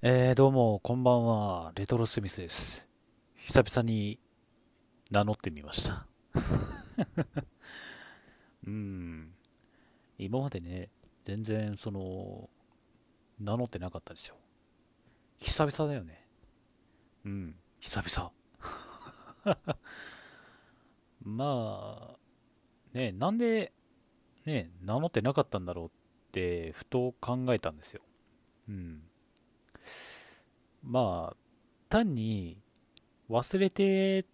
えー、どうも、こんばんは。レトロスミスです。久々に名乗ってみました。うん。今までね、全然、その、名乗ってなかったですよ。久々だよね。うん、久々。まあ、ね、なんで、ね、名乗ってなかったんだろうって、ふと考えたんですよ。うん。まあ、単に忘れて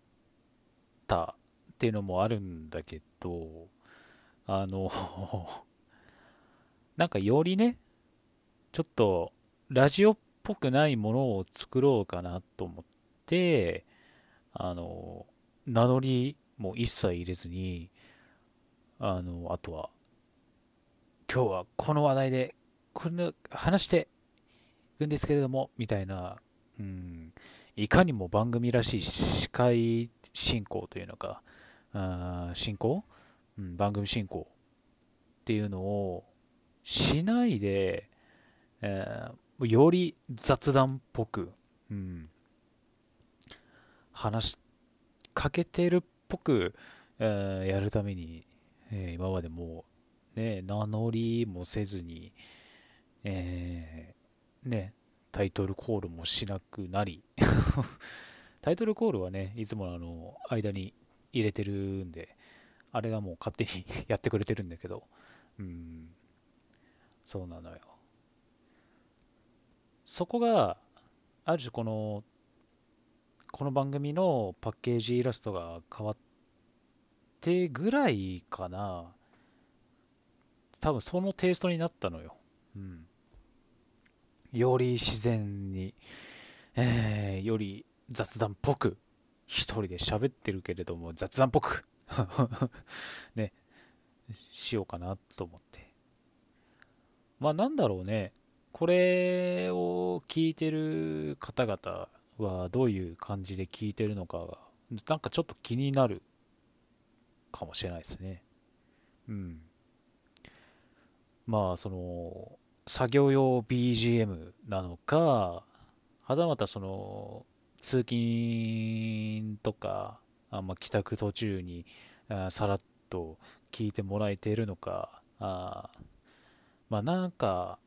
たっていうのもあるんだけど、あの、なんかよりね、ちょっとラジオっぽくないものを作ろうかなと思って、あの、名乗りも一切入れずに、あの、あとは、今日はこの話題で、これ話していくんですけれども、みたいな、うん、いかにも番組らしい司会進行というのか、あ進行、うん、番組進行っていうのをしないで、えーより雑談っぽく、うん、話しかけてるっぽく、えーやるために、えー今までもう、ね、名乗りもせずに、えーね、タイトルコールもしなくなり。タイトルコールはねいつもあの間に入れてるんであれがもう勝手にやってくれてるんだけど。うん。そうなのよ。そこがある種このこの番組のパッケージイラストが変わってぐらいかな。多分そのテイストになったのよ。うん。より自然に、えーより雑談っぽく、一人で喋ってるけれども雑談っぽく、ね、しようかなと思って。まあなんだろうね、これを聞いてる方々はどういう感じで聞いてるのかが、なんかちょっと気になるかもしれないですね。うん。まあその、作業用 BGM なのか、はたまたその、通勤とか、あま、帰宅途中にあさらっと聞いてもらえているのか、あまあなんか、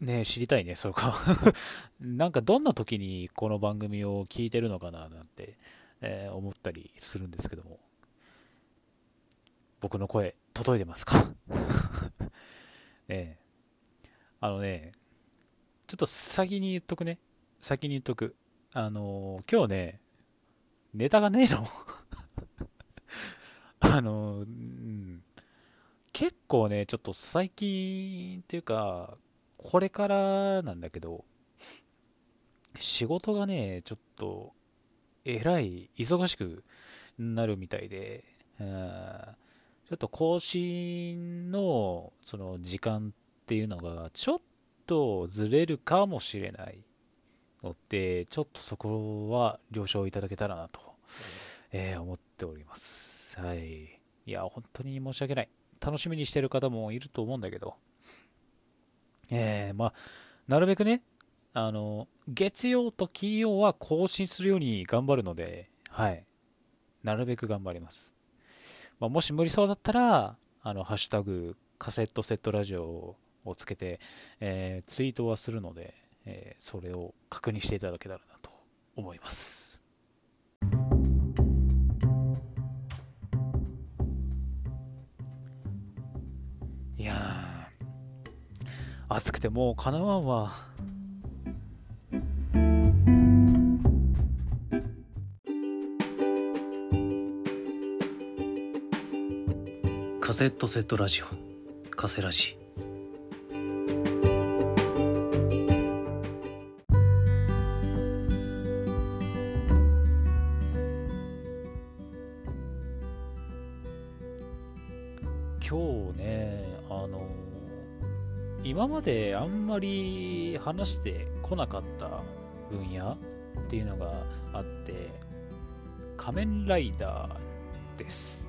ね知りたいね、それか。なんかどんな時にこの番組を聞いてるのかななんて、えー思ったりするんですけども。僕の声、届いてますか？ええあのね、ちょっと先に言っとくね。先に言っとく。あのー今日ね、ネタがねえの。あのーうん、結構ね、ちょっと最近っていうか、これからなんだけど、仕事がね、ちょっと、えらい忙しくなるみたいで、うんちょっと更新のその時間っていうのがちょっとずれるかもしれないので、ちょっとそこは了承いただけたらなと、えー思っております。はい。いや、本当に申し訳ない。楽しみにしてる方もいると思うんだけど、えー、まあ、なるべくね、あの、月曜と金曜は更新するように頑張るので、はい。なるべく頑張ります。まあ、もし無理そうだったら、あの、ハッシュタグ、カセットセットラジオををつけて、えーツイートはするので、えーそれを確認していただけたらなと思います。いやー、暑くてもうかなわんわ。カセットセットラジオ、カセラジ。であんまり話してこなかった分野っていうのがあって、仮面ライダーです。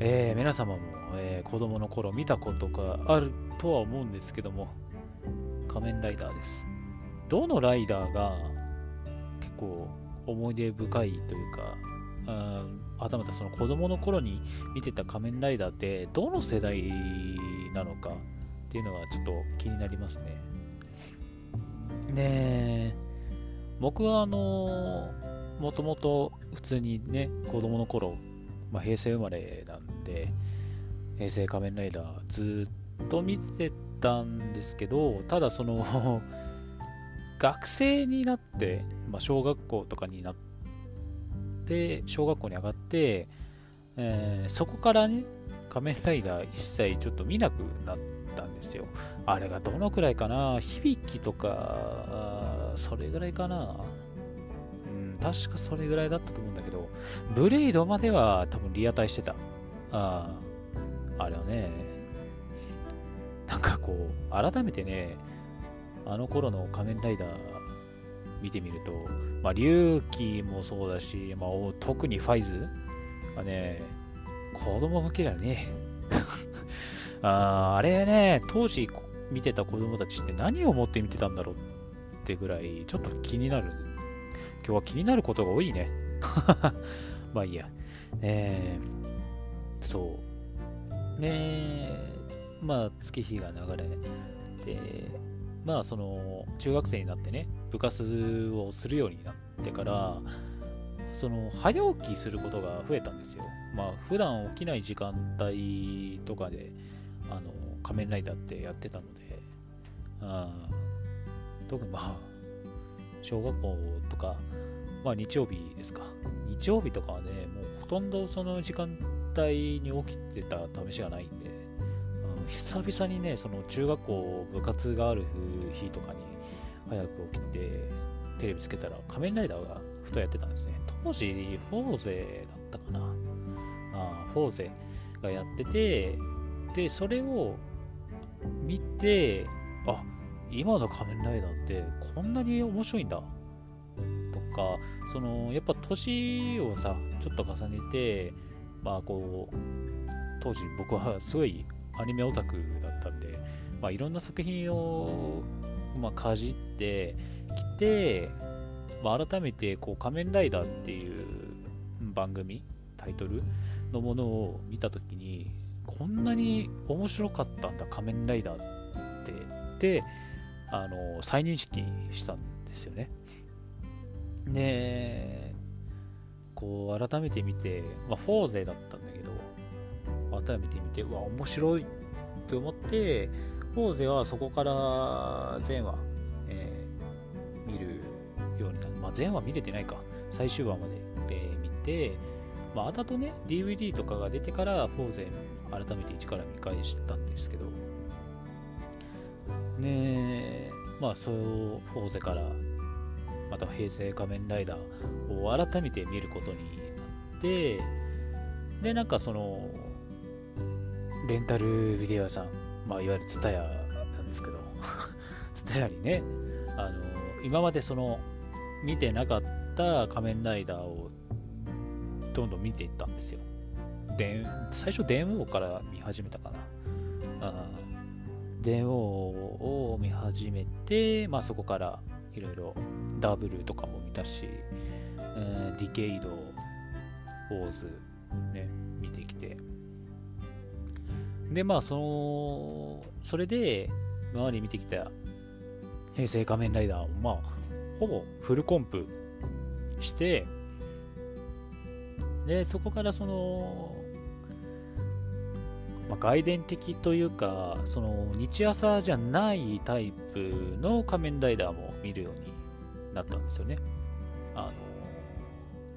えー皆様も、えー子供の頃見たことがあるとは思うんですけども、仮面ライダーです。どのライダーが結構思い出深いというか、はたまたその子供の頃に見てた仮面ライダーってどの世代なのかっていうのはちょっと気になりますね。ね僕はあのもともと普通にね子供の頃、まあ、平成生まれなんで平成仮面ライダーずっと見てたんですけどただその 学生になって、まあ、小学校とかになって小学校に上がって、えー、そこからね仮面ライダー一切ちょっと見なくなってたんですよ。あれがどのくらいかな？響きとかそれぐらいかな？うん確かそれぐらいだったと思うんだけどブレイドまでは多分リアタイしてた。ああれはねなんかこう改めてねあの頃の仮面ライダー見てみると、まあ、龍騎もそうだし、まあ、特にファイズはね、子供向けじゃねえ。ああれね、当時見てた子供たちって何を思って見てたんだろうってぐらい、ちょっと気になる。今日は気になることが多いね。まあいいや。えー、そう。ね、まあ月日が流れて、まあその中学生になってね部活をするようになってからその早起きすることが増えたんですよまあ普段起きない時間帯とかであの仮面ライダーってやってたのであ特にまあ小学校とかまあ日曜日ですか日曜日とかはねもうほとんどその時間帯に起きてた試しがないんで久々にね、その中学校部活がある日とかに早く起きて、テレビつけたら仮面ライダーがふとやってたんですね。当時、フォーゼだったかな。あフォーゼがやってて、で、それを見て、あ、今の仮面ライダーってこんなに面白いんだ。とか、その、やっぱ年をさ、ちょっと重ねて、まあこう、当時僕はすごいアニメオタクだったんで、まあ、いろんな作品を、まあ、かじってきて、まあ、改めてこう仮面ライダーっていう番組タイトルのものを見た時にこんなに面白かったんだ仮面ライダーってであの再認識したんですよねでこう改めて見て、まあ、フォーゼだったんだけど改めて見て、うわ、面白いって思って、フォーゼはそこから全話、えー、見るようになる。まあ、全話見れてないか。最終話まで、えー、見て、まあ、あたとね、DVD とかが出てから、フォーゼ改めて一から見返したんですけど、ねまあ、そうフォーゼから、また平成仮面ライダーを改めて見ることになって、で、なんかその、レンタルビデオ屋さん、まあ、いわゆるツタヤなんですけど ツタヤにねあの今までその見てなかった仮面ライダーをどんどん見ていったんですよ。で最初電王から見始めたかな。あ電王を見始めて、まあ、そこからいろいろダブルとかも見たし、えー、ディケイド、オーズ、ね、見てきて、で、まあ、その、それで、今まで見てきた平成仮面ライダーを、まあ、ほぼフルコンプして、で、そこからその、まあ、外伝的というか、その、ニチアサじゃないタイプの仮面ライダーも見るようになったんですよね。あ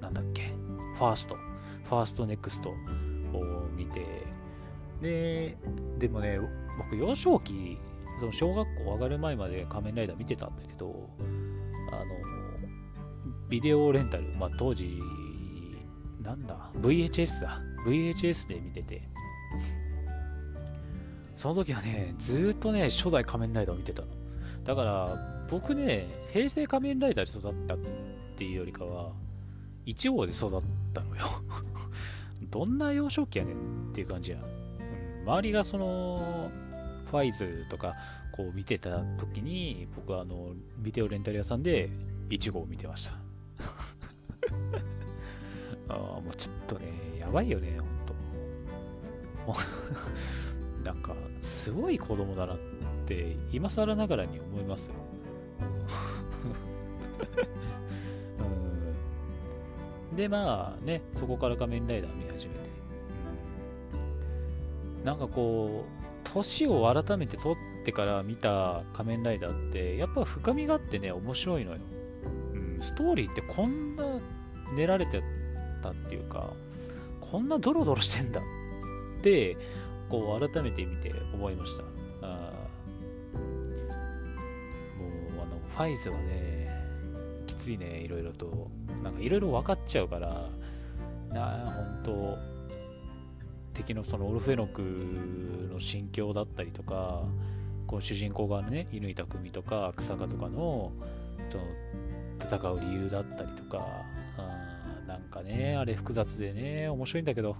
の、なんだっけ、ファースト、ファーストネクストを見て、で、でもね、僕、幼少期、その小学校上がる前まで仮面ライダー見てたんだけど、あの、ビデオレンタル、まあ、当時、なんだ、VHS だ。VHS で見てて、その時はね、ずっとね、初代仮面ライダーを見てたの。だから、僕ね、平成仮面ライダーで育ったっていうよりかは、1号で育ったのよ どんな幼少期やねんっていう感じやん。周りがそのファイズとかこう見てた時に僕はあのビデオレンタル屋さんで1号を見てました あもうちょっとねやばいよねほんとなんかすごい子供だなって今更ながらに思いますよ、でまあねそこから仮面ライダー見始めて、うん、なんかこう年を改めて取ってから見た仮面ライダーってやっぱ深みがあってね面白いのよ、うん、ストーリーってこんな練られてたっていうかこんなドロドロしてんだってこう改めて見て思いました。あもうあのファイズはねきついねいろいろと。なんかいろいろ分かっちゃうからなあ本当敵のそのオルフェノクの心境だったりとかこの主人公側のね乾田組とか草加とかのその戦う理由だったりとかあなんかねあれ複雑でね面白いんだけど、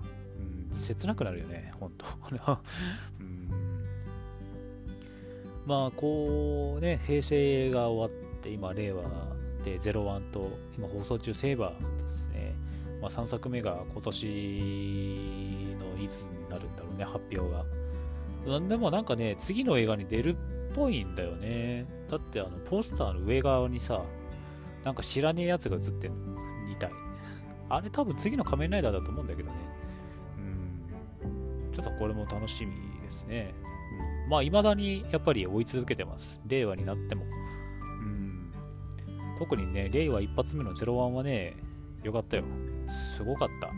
切なくなるよね本当 うんまあこうね平成が終わって今令和で01と今放送中セーバーですねまあ、3作目が今年のいつになるんだろうね、発表が。でもなんかね、次の映画に出るっぽいんだよね。だってあの、ポスターの上側にさ、なんか知らねえやつが映ってんの。2体。あれ多分次の仮面ライダーだと思うんだけどね。うん。ちょっとこれも楽しみですね。うん、まあ、未だにやっぱり追い続けてます。令和になっても。うん。特にね、令和一発目の01はね、よかったよ。すごかった。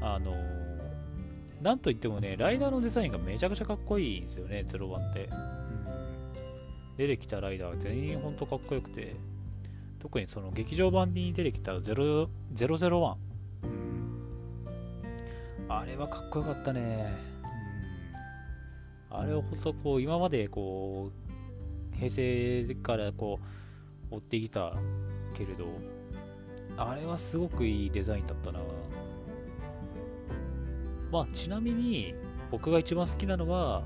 あのー、なんといってもね、ライダーのデザインがめちゃくちゃかっこいいんですよね、01って。うん、出てきたライダー全員ほんとかっこよくて、特にその劇場版に出てきた0 001、うん、あれはかっこよかったね。うん、あれをほんとこう、今までこう、平成からこう、追ってきたけれど、あれはすごくいいデザインだったな。まあちなみに僕が一番好きなのは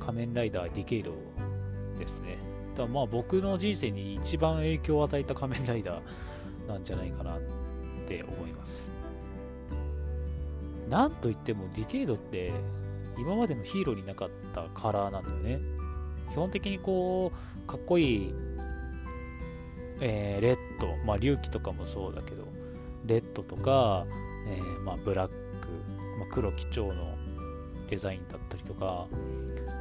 仮面ライダーディケイドですね。だからまあ僕の人生に一番影響を与えた仮面ライダーなんじゃないかなって思います。なんといってもディケイドって今までのヒーローになかったカラーなんだよね基本的にこうかっこいいえー、レッド、まあ、隆起とかもそうだけど、レッドとか、えー、まあ、ブラック、まあ、黒基調のデザインだったりとか、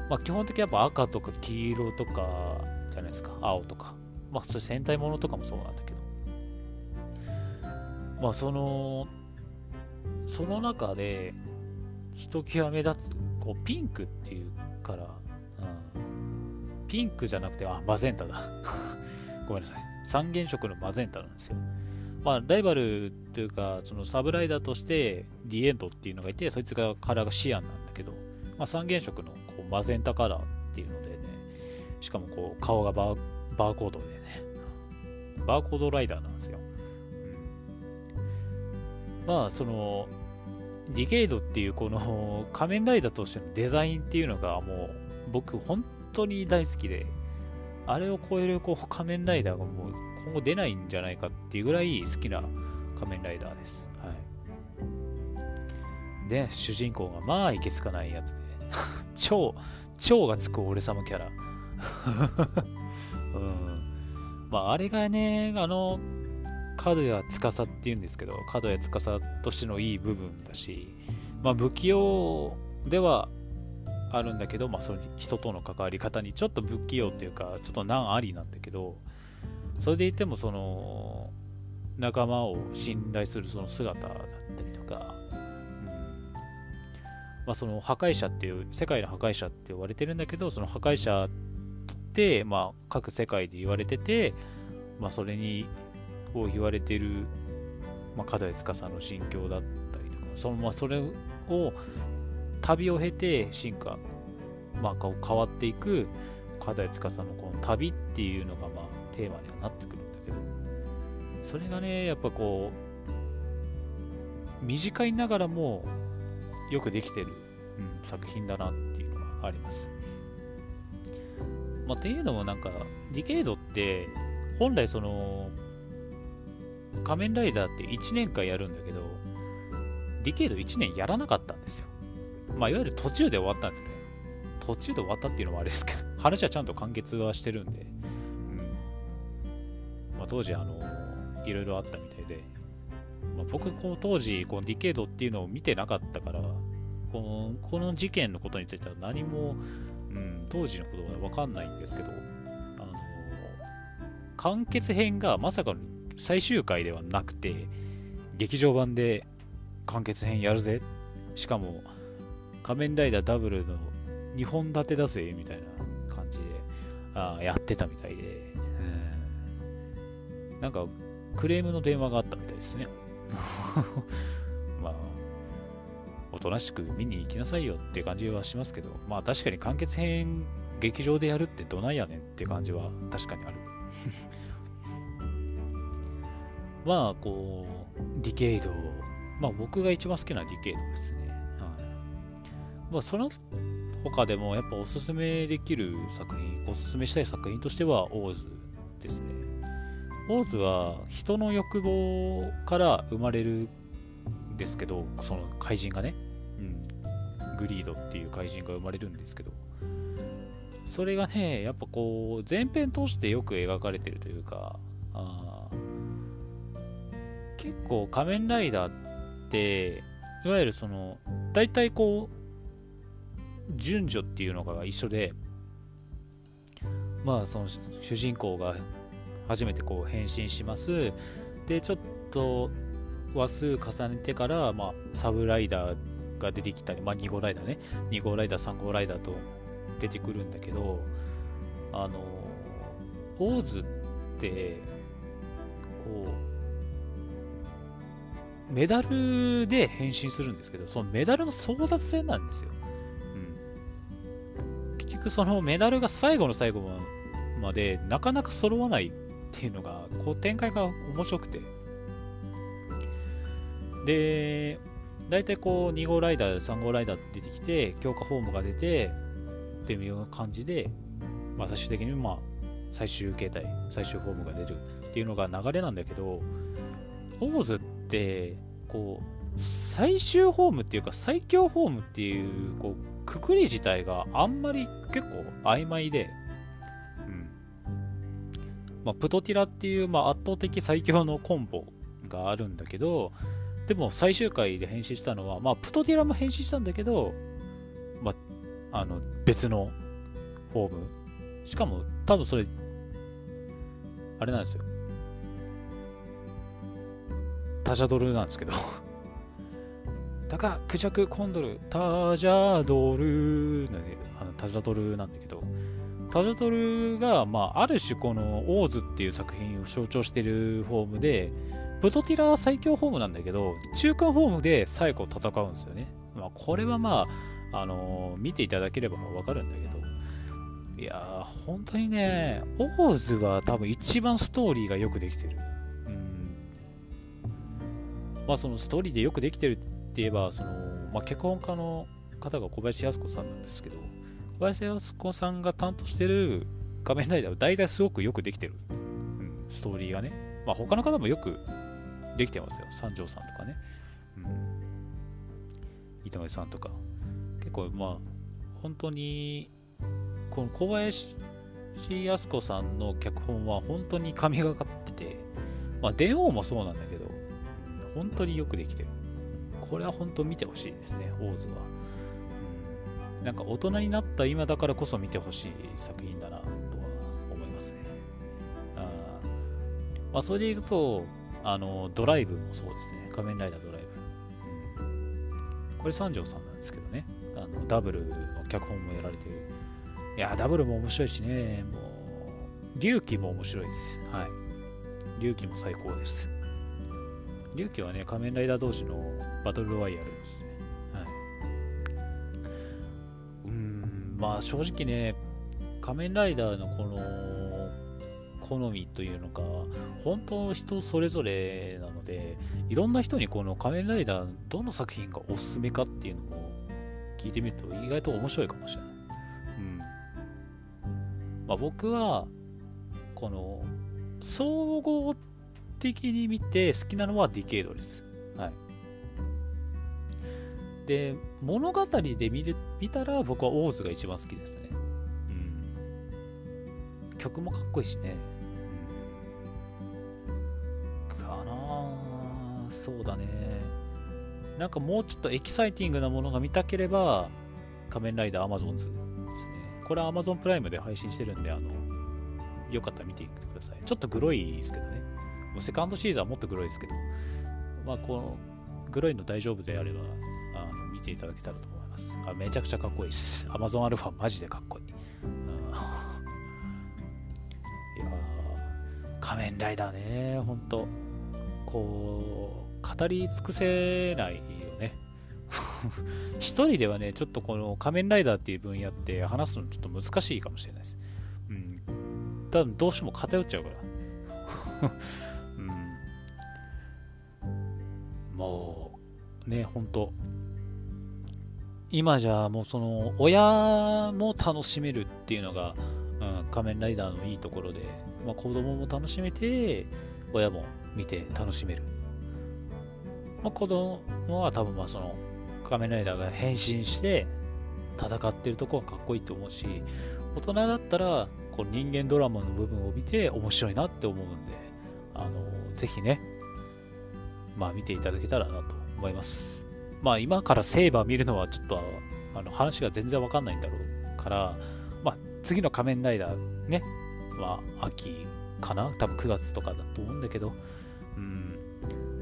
まあ、基本的にやっぱ赤とか黄色とかじゃないですか、青とか。まあ、そ戦隊ものとかもそうなんだけど。まあ、その、その中で、ひときわ目立つ、こう、ピンクっていうから、うん、ピンクじゃなくて、あ、マゼンタだ。ごめんなさい。三原色のマゼンタなんですよ。まあ、ライバルというか、そのサブライダーとしてディエンドっていうのがいて、そいつがカラーがシアンなんだけど、まあ、三原色のこうマゼンタカラーっていうのでね、しかもこう顔がバーバーコードでね、バーコードライダーなんですよ。まあ、その、ディケイドっていうこの 仮面ライダーとしてのデザインっていうのがもう僕本当に大好きで、あれを超えるこう仮面ライダーがもう今後出ないんじゃないかっていうぐらい好きな仮面ライダーです。はい。で、主人公がまあいけつかないやつで、超、超がつく俺様キャラ。うん。まああれがね、あの、角谷司っていうんですけど、角谷司としてのいい部分だし、まあ不器用ではあるんだけど、まあ、その人との関わり方にちょっと不器用っていうかちょっと難ありなんだけどそれでいてもその仲間を信頼するその姿だったりとか、うん。まあ、その破壊者っていう世界の破壊者って言われてるんだけどその破壊者って、まあ、各世界で言われてて、まあ、それにこう言われてる、まあ、門司の心境だったりとかその、まあ、それを旅を経て進化、まあ、変わっていく課題司のこの旅っていうのがまあテーマにはなってくるんだけどそれがねやっぱこう短いながらもよくできてる、うん、作品だなっていうのはあります。まあ、っていうのもなんか、ディケイドって、本来その、仮面ライダーって1年間やるんだけど、ディケイド1年やらなかったんですよ。まあ、いわゆる途中で終わったんですね。途中で終わったっていうのもあれですけど、話はちゃんと完結はしてるんで、うんまあ、当時、あの、いろいろあったみたいで、まあ、僕、こう当時、このディケイドっていうのを見てなかったから、このこの事件のことについては何も、うん、当時のことは分かんないんですけど、あの完結編がまさかの最終回ではなくて、劇場版で完結編やるぜ。しかも、仮面ライダーダブルの2本立てだぜ、みたいな感じであやってたみたいで、うん、なんかクレームの電話があったみたいですね。まあ、おとなしく見に行きなさいよって感じはしますけど、まあ確かに完結編劇場でやるってどないやねんって感じは確かにある。まあこう、ディケイド、まあ僕が一番好きなディケイドですね。はい、まあその他でもやっぱおすすめできる作品、おすすめしたい作品としてはオーズですね。オーズは人の欲望から生まれるんですけど、その怪人がね、うん、グリードっていう怪人が生まれるんですけど、それがね、やっぱこう、前編通してよく描かれてるというか、あ結構仮面ライダーって、いわゆるその、大体こう、順序っていうのが一緒で、まあその主人公が初めてこう変身します。で、ちょっと話数重ねてから、まあ、サブライダーが出てきたり、まあ、2号ライダーね、2号ライダー、3号ライダーと出てくるんだけど、あの、オーズって、こう、メダルで変身するんですけど、そのメダルの争奪戦なんですよ。うん。結局そのメダルが最後の最後までなかなか揃わないっていうのが、こう展開が面白くて。で、大体こう2号ライダー、3号ライダー出てきて、強化フォームが出て、っていうような感じで、まあ、最終的にまあ最終形態、最終フォームが出るっていうのが流れなんだけど、オーズって、こう、最終フォームっていうか最強フォームっていう、こう、くくり自体があんまり結構曖昧で、うん。まあ、プトティラっていう、まあ、圧倒的最強のコンボがあるんだけど、でも最終回で変身したのは、まあ、プトティラも変身したんだけど、まあ、あの、別のフォーム。しかも、多分それ、あれなんですよ。タジャドルなんですけどタカ、クジャク、コンドル、タジャドルあのタジャドルなんだけど、タジャドルが、まあ、ある種このオーズっていう作品を象徴してるフォームで、プトティラは最強フォームなんだけど、中間フォームで最後戦うんですよね。まあ、これはまあ、あのー、見ていただければわかるんだけど、いやー、本当にね、オーズは多分一番ストーリーがよくできてる。まあ、そのストーリーでよくできてるって言えば、その、まあ、脚本家の方が小林靖子さんなんですけど、小林靖子さんが担当してる仮面ライダーは大体すごくよくできてる。うん、ストーリーがね。まあ、他の方もよくできてますよ。三条さんとかね。うん。糸上さんとか。結構、まあ、本当に、この小林靖子さんの脚本は本当に神がかってて、まあ、電王もそうなんだけど、本当によくできてる。これは本当見てほしいですね、オーズは。なんか大人になった今だからこそ見てほしい作品だなとは思いますね。あまあ、それでいくと、あの、ドライブもそうですね。仮面ライダードライブ。これ三条さんなんですけどね。あのダブルの脚本もやられてる。いや、ダブルも面白いしね。もう、龍騎も面白いです。はい。龍騎も最高です。龍騎はね、仮面ライダー同士のバトルロワイヤルですね。はい。うーん、まあ正直ね、仮面ライダーのこの好みというのか、本当人それぞれなので、いろんな人にこの仮面ライダーどの作品がおすすめかっていうのを聞いてみると意外と面白いかもしれない。うん。まあ、僕はこの総合的に見て好きなのはディケードです。はい。で、物語で見る見たら僕はオーズが一番好きですね。うん。曲もかっこいいしね。かなそうだね。なんかもうちょっとエキサイティングなものが見たければ、仮面ライダーアマゾンズですね。これはアマゾンプライムで配信してるんで、あの、よかったら見てみてください。ちょっとグロいですけどね。もうセカンドシーズンはもっとグロいですけど、まあ、この、グロいの大丈夫であれば、あの見ていただけたらと思います。あめちゃくちゃかっこいいです。アマゾンアルファマジでかっこいい。いや仮面ライダーね、ほんと。こう、語り尽くせないよね。一人ではね、ちょっとこの仮面ライダーっていう分野って話すのちょっと難しいかもしれないです。うん。多分どうしても偏っちゃうから。もう、ね、ほんと。今じゃもうその、親も楽しめるっていうのが、うん、仮面ライダーのいいところで、まあ、子供も楽しめて、親も見て楽しめる。まあ、子供は多分まあその、仮面ライダーが変身して戦ってるとこはかっこいいと思うし大人だったらこう人間ドラマの部分を見て面白いなって思うんであのぜひねまあ見ていただけたらなと思います。まあ今からセーバー見るのはちょっとあの話が全然わかんないんだろうからまあ次の仮面ライダーねまあ秋かな？多分9月とかだと思うんだけど。うん。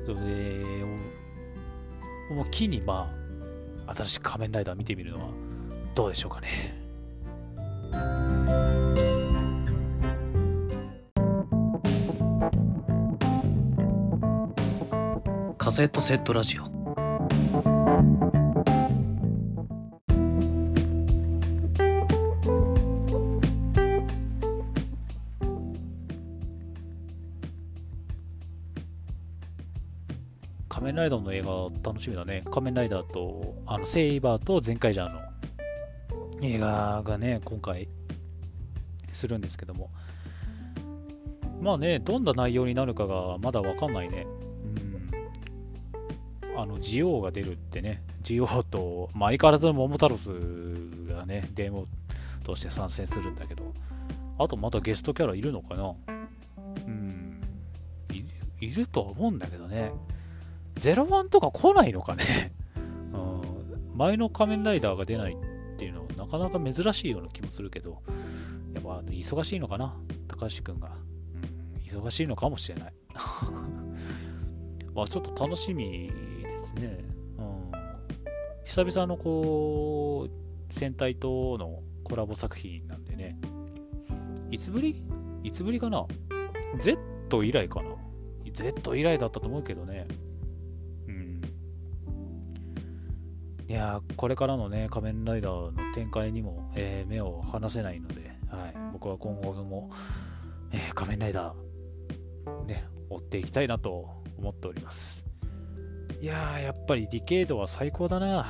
それをもう木にまあ新しい仮面ライダー見てみるのはどうでしょうかね。セットセットラジオ仮面ライダーの映画楽しみだね。仮面ライダーと、あの、セイバーとゼンカイジャーの映画がね、今回するんですけども。まあね、どんな内容になるかがまだわかんないね。の、ジオウが出るってね、ジオウと、まあ、相変わらずの桃太郎スがね、デーモとして参戦するんだけど、あとまたゲストキャラいるのかな？うん。いるとは思うんだけどね。01とか来ないのかね、うん、前の仮面ライダーが出ないっていうのはなかなか珍しいような気もするけど、やっぱ忙しいのかな、高橋くんが。うん、忙しいのかもしれない。まあちょっと楽しみですね。うん、久々のこう、戦隊とのコラボ作品なんでね。いつぶり？いつぶりかな ?Z 以来かな ?Z 以来だったと思うけどねうん。いやこれからのね、仮面ライダーの展開にも、えー、目を離せないので、はい、僕は今後も、えー、仮面ライダー、ね、追っていきたいなと思っております。いやー、やっぱりディケードは最高だな。